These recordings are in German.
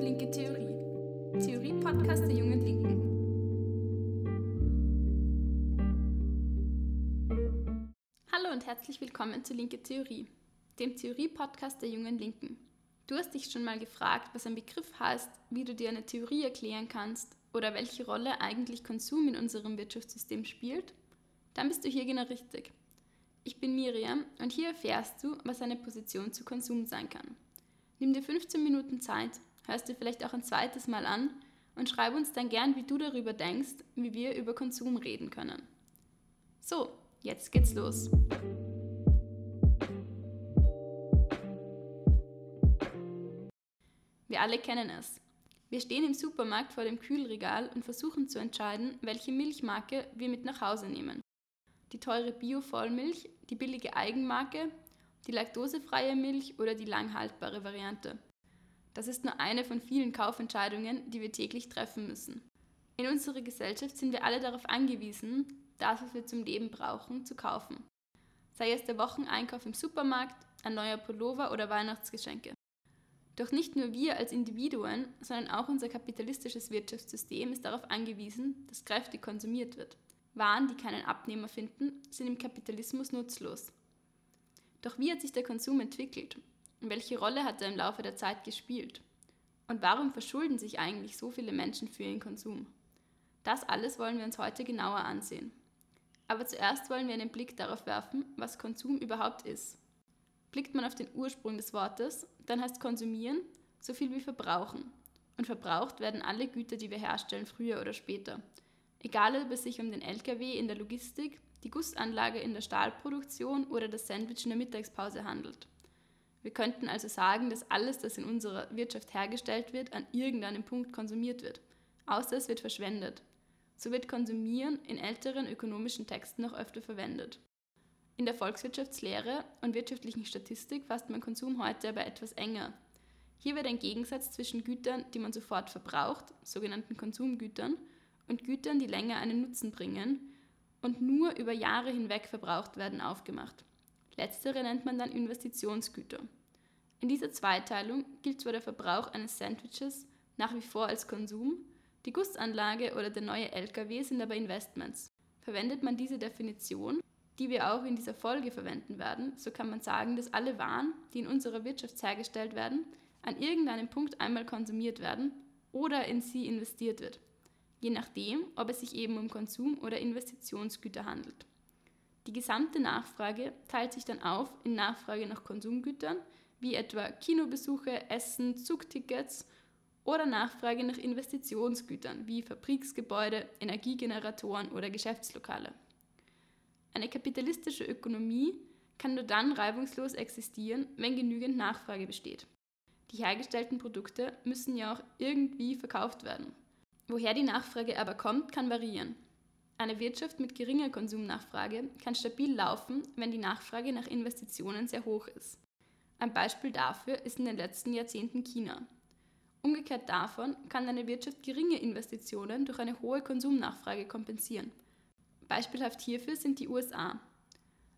Linke Theorie. Theorie-Podcast der Jungen Linken. Hallo und herzlich willkommen zu Linke Theorie, dem Theorie-Podcast der Jungen Linken. Du hast dich schon mal gefragt, was ein Begriff heißt, wie du dir eine Theorie erklären kannst oder welche Rolle eigentlich Konsum in unserem Wirtschaftssystem spielt? Dann bist du hier genau richtig. Ich bin Miriam und hier erfährst du, was eine Position zu Konsum sein kann. Nimm dir 15 Minuten Zeit, hörst dir vielleicht auch ein zweites Mal an und schreib uns dann gern, wie du darüber denkst, wie wir über Konsum reden können. So, jetzt geht's los. Wir alle kennen es. Wir stehen im Supermarkt vor dem Kühlregal und versuchen zu entscheiden, welche Milchmarke wir mit nach Hause nehmen. Die teure Bio-Vollmilch, die billige Eigenmarke, die laktosefreie Milch oder die langhaltbare Variante. Das ist nur eine von vielen Kaufentscheidungen, die wir täglich treffen müssen. In unserer Gesellschaft sind wir alle darauf angewiesen, das, was wir zum Leben brauchen, zu kaufen. Sei es der Wocheneinkauf im Supermarkt, ein neuer Pullover oder Weihnachtsgeschenke. Doch nicht nur wir als Individuen, sondern auch unser kapitalistisches Wirtschaftssystem ist darauf angewiesen, dass kräftig konsumiert wird. Waren, die keinen Abnehmer finden, sind im Kapitalismus nutzlos. Doch wie hat sich der Konsum entwickelt? Und welche Rolle hat er im Laufe der Zeit gespielt? Und warum verschulden sich eigentlich so viele Menschen für ihren Konsum? Das alles wollen wir uns heute genauer ansehen. Aber zuerst wollen wir einen Blick darauf werfen, was Konsum überhaupt ist. Blickt man auf den Ursprung des Wortes, dann heißt konsumieren so viel wie verbrauchen. Und verbraucht werden alle Güter, die wir herstellen, früher oder später. Egal ob es sich um den LKW in der Logistik, die Gussanlage in der Stahlproduktion oder das Sandwich in der Mittagspause handelt. Wir könnten also sagen, dass alles, das in unserer Wirtschaft hergestellt wird, an irgendeinem Punkt konsumiert wird, außer es wird verschwendet. So wird konsumieren in älteren ökonomischen Texten noch öfter verwendet. In der Volkswirtschaftslehre und wirtschaftlichen Statistik fasst man Konsum heute aber etwas enger. Hier wird ein Gegensatz zwischen Gütern, die man sofort verbraucht, sogenannten Konsumgütern, und Gütern, die länger einen Nutzen bringen und nur über Jahre hinweg verbraucht werden, aufgemacht. Letztere nennt man dann Investitionsgüter. In dieser Zweiteilung gilt zwar der Verbrauch eines Sandwiches nach wie vor als Konsum, die Gussanlage oder der neue LKW sind aber Investments. Verwendet man diese Definition, die wir auch in dieser Folge verwenden werden, so kann man sagen, dass alle Waren, die in unserer Wirtschaft hergestellt werden, an irgendeinem Punkt einmal konsumiert werden oder in sie investiert wird, je nachdem, ob es sich eben um Konsum- oder Investitionsgüter handelt. Die gesamte Nachfrage teilt sich dann auf in Nachfrage nach Konsumgütern, wie etwa Kinobesuche, Essen, Zugtickets oder Nachfrage nach Investitionsgütern wie Fabriksgebäude, Energiegeneratoren oder Geschäftslokale. Eine kapitalistische Ökonomie kann nur dann reibungslos existieren, wenn genügend Nachfrage besteht. Die hergestellten Produkte müssen ja auch irgendwie verkauft werden. Woher die Nachfrage aber kommt, kann variieren. Eine Wirtschaft mit geringer Konsumnachfrage kann stabil laufen, wenn die Nachfrage nach Investitionen sehr hoch ist. Ein Beispiel dafür ist in den letzten Jahrzehnten China. Umgekehrt davon kann eine Wirtschaft geringe Investitionen durch eine hohe Konsumnachfrage kompensieren. Beispielhaft hierfür sind die USA.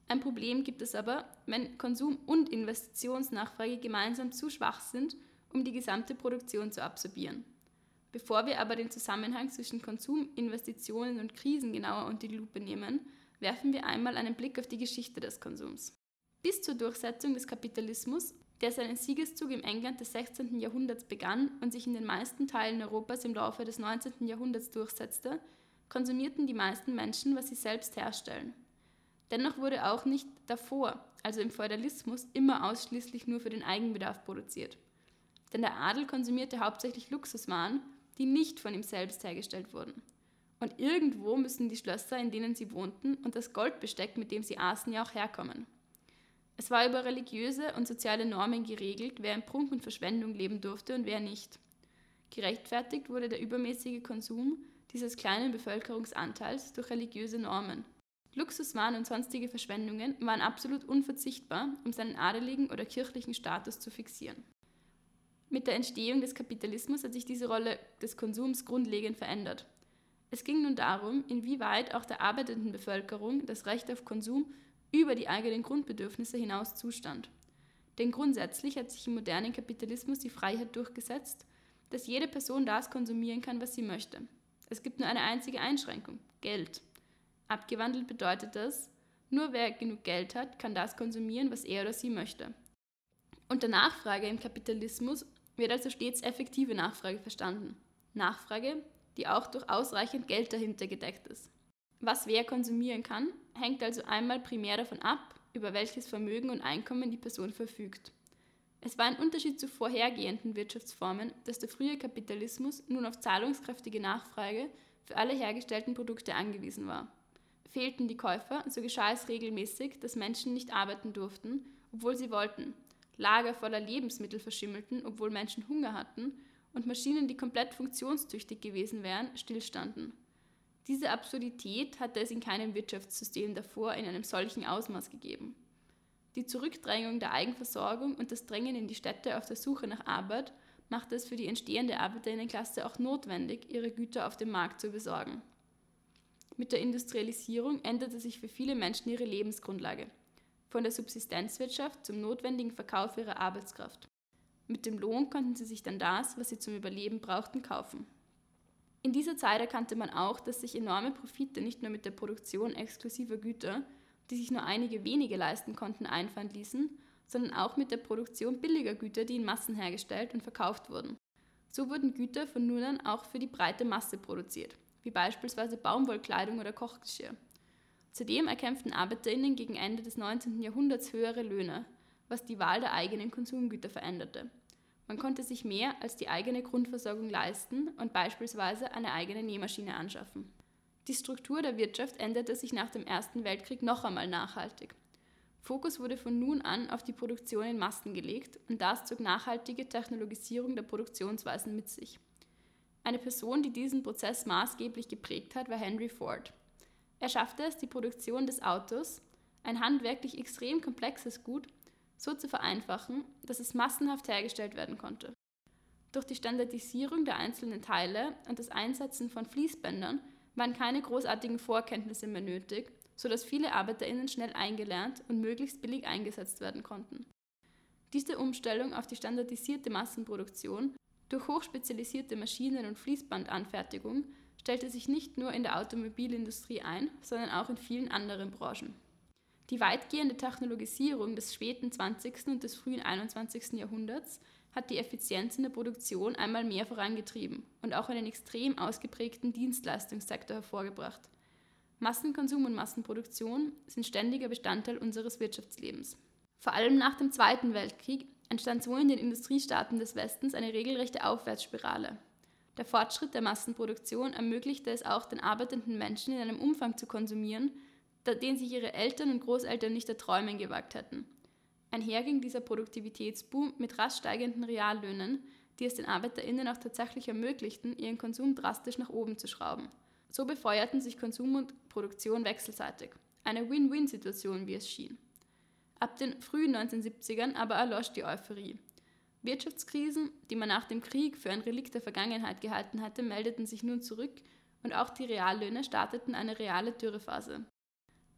Ein Problem gibt es aber, wenn Konsum und Investitionsnachfrage gemeinsam zu schwach sind, um die gesamte Produktion zu absorbieren. Bevor wir aber den Zusammenhang zwischen Konsum, Investitionen und Krisen genauer unter die Lupe nehmen, werfen wir einmal einen Blick auf die Geschichte des Konsums. Bis zur Durchsetzung des Kapitalismus, der seinen Siegeszug im England des 16. Jahrhunderts begann und sich in den meisten Teilen Europas im Laufe des 19. Jahrhunderts durchsetzte, konsumierten die meisten Menschen, was sie selbst herstellen. Dennoch wurde auch nicht davor, also im Feudalismus, immer ausschließlich nur für den Eigenbedarf produziert. Denn der Adel konsumierte hauptsächlich Luxuswaren, die nicht von ihm selbst hergestellt wurden. Und irgendwo müssen die Schlösser, in denen sie wohnten, und das Goldbesteck, mit dem sie aßen, ja auch herkommen. Es war über religiöse und soziale Normen geregelt, wer in Prunk und Verschwendung leben durfte und wer nicht. Gerechtfertigt wurde der übermäßige Konsum dieses kleinen Bevölkerungsanteils durch religiöse Normen. Luxuswaren und sonstige Verschwendungen waren absolut unverzichtbar, um seinen adeligen oder kirchlichen Status zu fixieren. Mit der Entstehung des Kapitalismus hat sich diese Rolle des Konsums grundlegend verändert. Es ging nun darum, inwieweit auch der arbeitenden Bevölkerung das Recht auf Konsum über die eigenen Grundbedürfnisse hinaus zustand. Denn grundsätzlich hat sich im modernen Kapitalismus die Freiheit durchgesetzt, dass jede Person das konsumieren kann, was sie möchte. Es gibt nur eine einzige Einschränkung, Geld. Abgewandelt bedeutet das, nur wer genug Geld hat, kann das konsumieren, was er oder sie möchte. Unter Nachfrage im Kapitalismus wird also stets effektive Nachfrage verstanden. Nachfrage, die auch durch ausreichend Geld dahinter gedeckt ist. Was wer konsumieren kann, hängt also einmal primär davon ab, über welches Vermögen und Einkommen die Person verfügt. Es war ein Unterschied zu vorhergehenden Wirtschaftsformen, dass der frühe Kapitalismus nun auf zahlungskräftige Nachfrage für alle hergestellten Produkte angewiesen war. Fehlten die Käufer, so geschah es regelmäßig, dass Menschen nicht arbeiten durften, obwohl sie wollten, Lager voller Lebensmittel verschimmelten, obwohl Menschen Hunger hatten, und Maschinen, die komplett funktionstüchtig gewesen wären, stillstanden. Diese Absurdität hatte es in keinem Wirtschaftssystem davor in einem solchen Ausmaß gegeben. Die Zurückdrängung der Eigenversorgung und das Drängen in die Städte auf der Suche nach Arbeit machte es für die entstehende Arbeiterinnenklasse auch notwendig, ihre Güter auf dem Markt zu besorgen. Mit der Industrialisierung änderte sich für viele Menschen ihre Lebensgrundlage, von der Subsistenzwirtschaft zum notwendigen Verkauf ihrer Arbeitskraft. Mit dem Lohn konnten sie sich dann das, was sie zum Überleben brauchten, kaufen. In dieser Zeit erkannte man auch, dass sich enorme Profite nicht nur mit der Produktion exklusiver Güter, die sich nur einige wenige leisten konnten, einfahren ließen, sondern auch mit der Produktion billiger Güter, die in Massen hergestellt und verkauft wurden. So wurden Güter von nun an auch für die breite Masse produziert, wie beispielsweise Baumwollkleidung oder Kochgeschirr. Zudem erkämpften Arbeiterinnen gegen Ende des 19. Jahrhunderts höhere Löhne, was die Wahl der eigenen Konsumgüter veränderte. Man konnte sich mehr als die eigene Grundversorgung leisten und beispielsweise eine eigene Nähmaschine anschaffen. Die Struktur der Wirtschaft änderte sich nach dem Ersten Weltkrieg noch einmal nachhaltig. Fokus wurde von nun an auf die Produktion in Massen gelegt und das zog nachhaltige Technologisierung der Produktionsweisen mit sich. Eine Person, die diesen Prozess maßgeblich geprägt hat, war Henry Ford. Er schaffte es, die Produktion des Autos, ein handwerklich extrem komplexes Gut, so zu vereinfachen, dass es massenhaft hergestellt werden konnte. Durch die Standardisierung der einzelnen Teile und das Einsetzen von Fließbändern waren keine großartigen Vorkenntnisse mehr nötig, sodass viele ArbeiterInnen schnell eingelernt und möglichst billig eingesetzt werden konnten. Diese Umstellung auf die standardisierte Massenproduktion durch hochspezialisierte Maschinen und Fließbandanfertigung stellte sich nicht nur in der Automobilindustrie ein, sondern auch in vielen anderen Branchen. Die weitgehende Technologisierung des späten 20. und des frühen 21. Jahrhunderts hat die Effizienz in der Produktion einmal mehr vorangetrieben und auch einen extrem ausgeprägten Dienstleistungssektor hervorgebracht. Massenkonsum und Massenproduktion sind ständiger Bestandteil unseres Wirtschaftslebens. Vor allem nach dem Zweiten Weltkrieg entstand so in den Industriestaaten des Westens eine regelrechte Aufwärtsspirale. Der Fortschritt der Massenproduktion ermöglichte es auch den arbeitenden Menschen in einem Umfang zu konsumieren, den sich ihre Eltern und Großeltern nicht erträumen gewagt hätten. Einher ging dieser Produktivitätsboom mit rasch steigenden Reallöhnen, die es den ArbeiterInnen auch tatsächlich ermöglichten, ihren Konsum drastisch nach oben zu schrauben. So befeuerten sich Konsum und Produktion wechselseitig. Eine Win-Win-Situation, wie es schien. Ab den frühen 1970ern aber erlosch die Euphorie. Wirtschaftskrisen, die man nach dem Krieg für ein Relikt der Vergangenheit gehalten hatte, meldeten sich nun zurück und auch die Reallöhne starteten eine reale Dürrephase.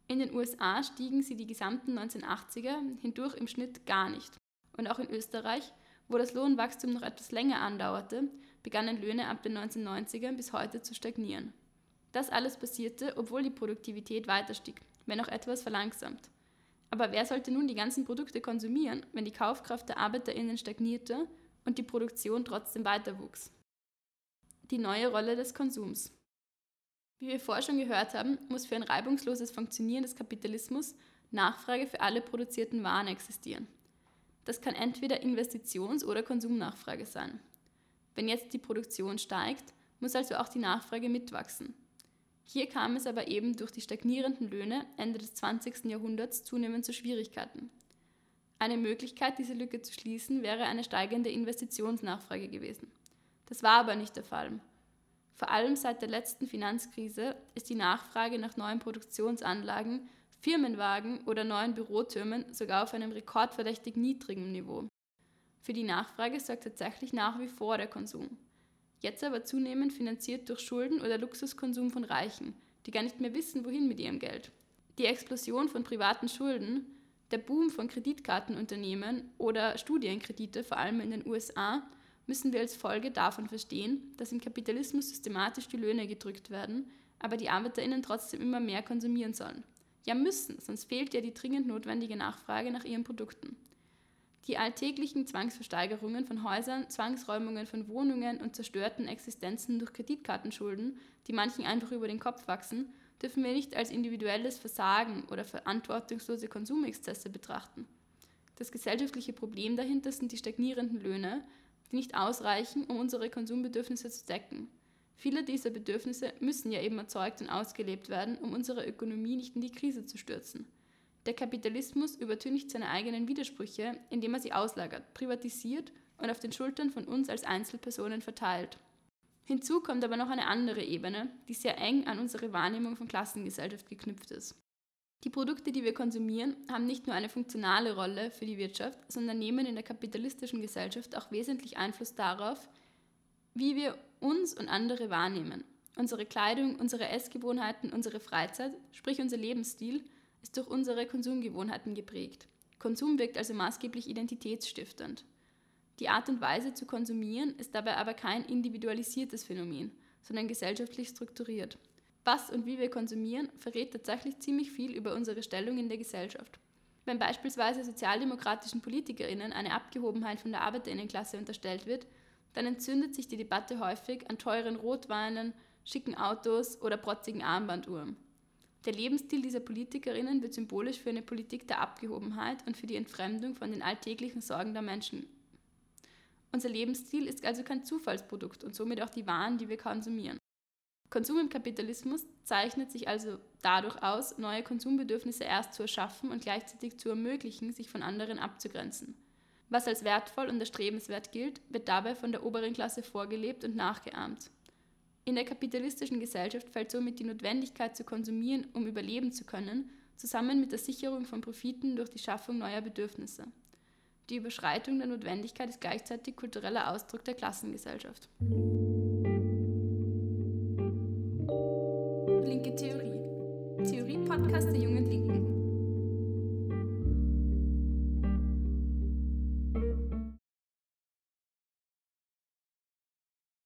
In den USA stiegen sie die gesamten 1980er hindurch im Schnitt gar nicht. Und auch in Österreich, wo das Lohnwachstum noch etwas länger andauerte, begannen Löhne ab den 1990ern bis heute zu stagnieren. Das alles passierte, obwohl die Produktivität weiter stieg, wenn auch etwas verlangsamt. Aber wer sollte nun die ganzen Produkte konsumieren, wenn die Kaufkraft der ArbeiterInnen stagnierte und die Produktion trotzdem weiter wuchs? Die neue Rolle des Konsums. Wie wir vorher schon gehört haben, muss für ein reibungsloses Funktionieren des Kapitalismus Nachfrage für alle produzierten Waren existieren. Das kann entweder Investitions- oder Konsumnachfrage sein. Wenn jetzt die Produktion steigt, muss also auch die Nachfrage mitwachsen. Hier kam es aber eben durch die stagnierenden Löhne Ende des 20. Jahrhunderts zunehmend zu Schwierigkeiten. Eine Möglichkeit, diese Lücke zu schließen, wäre eine steigende Investitionsnachfrage gewesen. Das war aber nicht der Fall vor allem seit der letzten Finanzkrise ist die Nachfrage nach neuen Produktionsanlagen, Firmenwagen oder neuen Bürotürmen sogar auf einem rekordverdächtig niedrigen Niveau. Für die Nachfrage sorgt tatsächlich nach wie vor der Konsum. Jetzt aber zunehmend finanziert durch Schulden oder Luxuskonsum von Reichen, die gar nicht mehr wissen, wohin mit ihrem Geld. Die Explosion von privaten Schulden, Der Boom von Kreditkartenunternehmen oder Studienkredite, vor allem in den USA, müssen wir als Folge davon verstehen, dass im Kapitalismus systematisch die Löhne gedrückt werden, aber die ArbeiterInnen trotzdem immer mehr konsumieren sollen. Ja müssen, sonst fehlt ja die dringend notwendige Nachfrage nach ihren Produkten. Die alltäglichen Zwangsversteigerungen von Häusern, Zwangsräumungen von Wohnungen und zerstörten Existenzen durch Kreditkartenschulden, die manchen einfach über den Kopf wachsen, dürfen wir nicht als individuelles Versagen oder verantwortungslose Konsumexzesse betrachten. Das gesellschaftliche Problem dahinter sind die stagnierenden Löhne, die nicht ausreichen, um unsere Konsumbedürfnisse zu decken. Viele dieser Bedürfnisse müssen ja eben erzeugt und ausgelebt werden, um unsere Ökonomie nicht in die Krise zu stürzen. Der Kapitalismus übertüncht seine eigenen Widersprüche, indem er sie auslagert, privatisiert und auf den Schultern von uns als Einzelpersonen verteilt. Hinzu kommt aber noch eine andere Ebene, die sehr eng an unsere Wahrnehmung von Klassengesellschaft geknüpft ist. Die Produkte, die wir konsumieren, haben nicht nur eine funktionale Rolle für die Wirtschaft, sondern nehmen in der kapitalistischen Gesellschaft auch wesentlich Einfluss darauf, wie wir uns und andere wahrnehmen. Unsere Kleidung, unsere Essgewohnheiten, unsere Freizeit, sprich unser Lebensstil, ist durch unsere Konsumgewohnheiten geprägt. Konsum wirkt also maßgeblich identitätsstiftend. Die Art und Weise zu konsumieren ist dabei aber kein individualisiertes Phänomen, sondern gesellschaftlich strukturiert. Was und wie wir konsumieren, verrät tatsächlich ziemlich viel über unsere Stellung in der Gesellschaft. Wenn beispielsweise sozialdemokratischen PolitikerInnen eine Abgehobenheit von der ArbeiterInnenklasse unterstellt wird, dann entzündet sich die Debatte häufig an teuren Rotweinen, schicken Autos oder protzigen Armbanduhren. Der Lebensstil dieser Politikerinnen wird symbolisch für eine Politik der Abgehobenheit und für die Entfremdung von den alltäglichen Sorgen der Menschen. Unser Lebensstil ist also kein Zufallsprodukt und somit auch die Waren, die wir konsumieren. Konsum im Kapitalismus zeichnet sich also dadurch aus, neue Konsumbedürfnisse erst zu erschaffen und gleichzeitig zu ermöglichen, sich von anderen abzugrenzen. Was als wertvoll und erstrebenswert gilt, wird dabei von der oberen Klasse vorgelebt und nachgeahmt. In der kapitalistischen Gesellschaft fällt somit die Notwendigkeit zu konsumieren, um überleben zu können, zusammen mit der Sicherung von Profiten durch die Schaffung neuer Bedürfnisse. Die Überschreitung der Notwendigkeit ist gleichzeitig kultureller Ausdruck der Klassengesellschaft. Linke Theorie. Theorie-Podcast der jungen.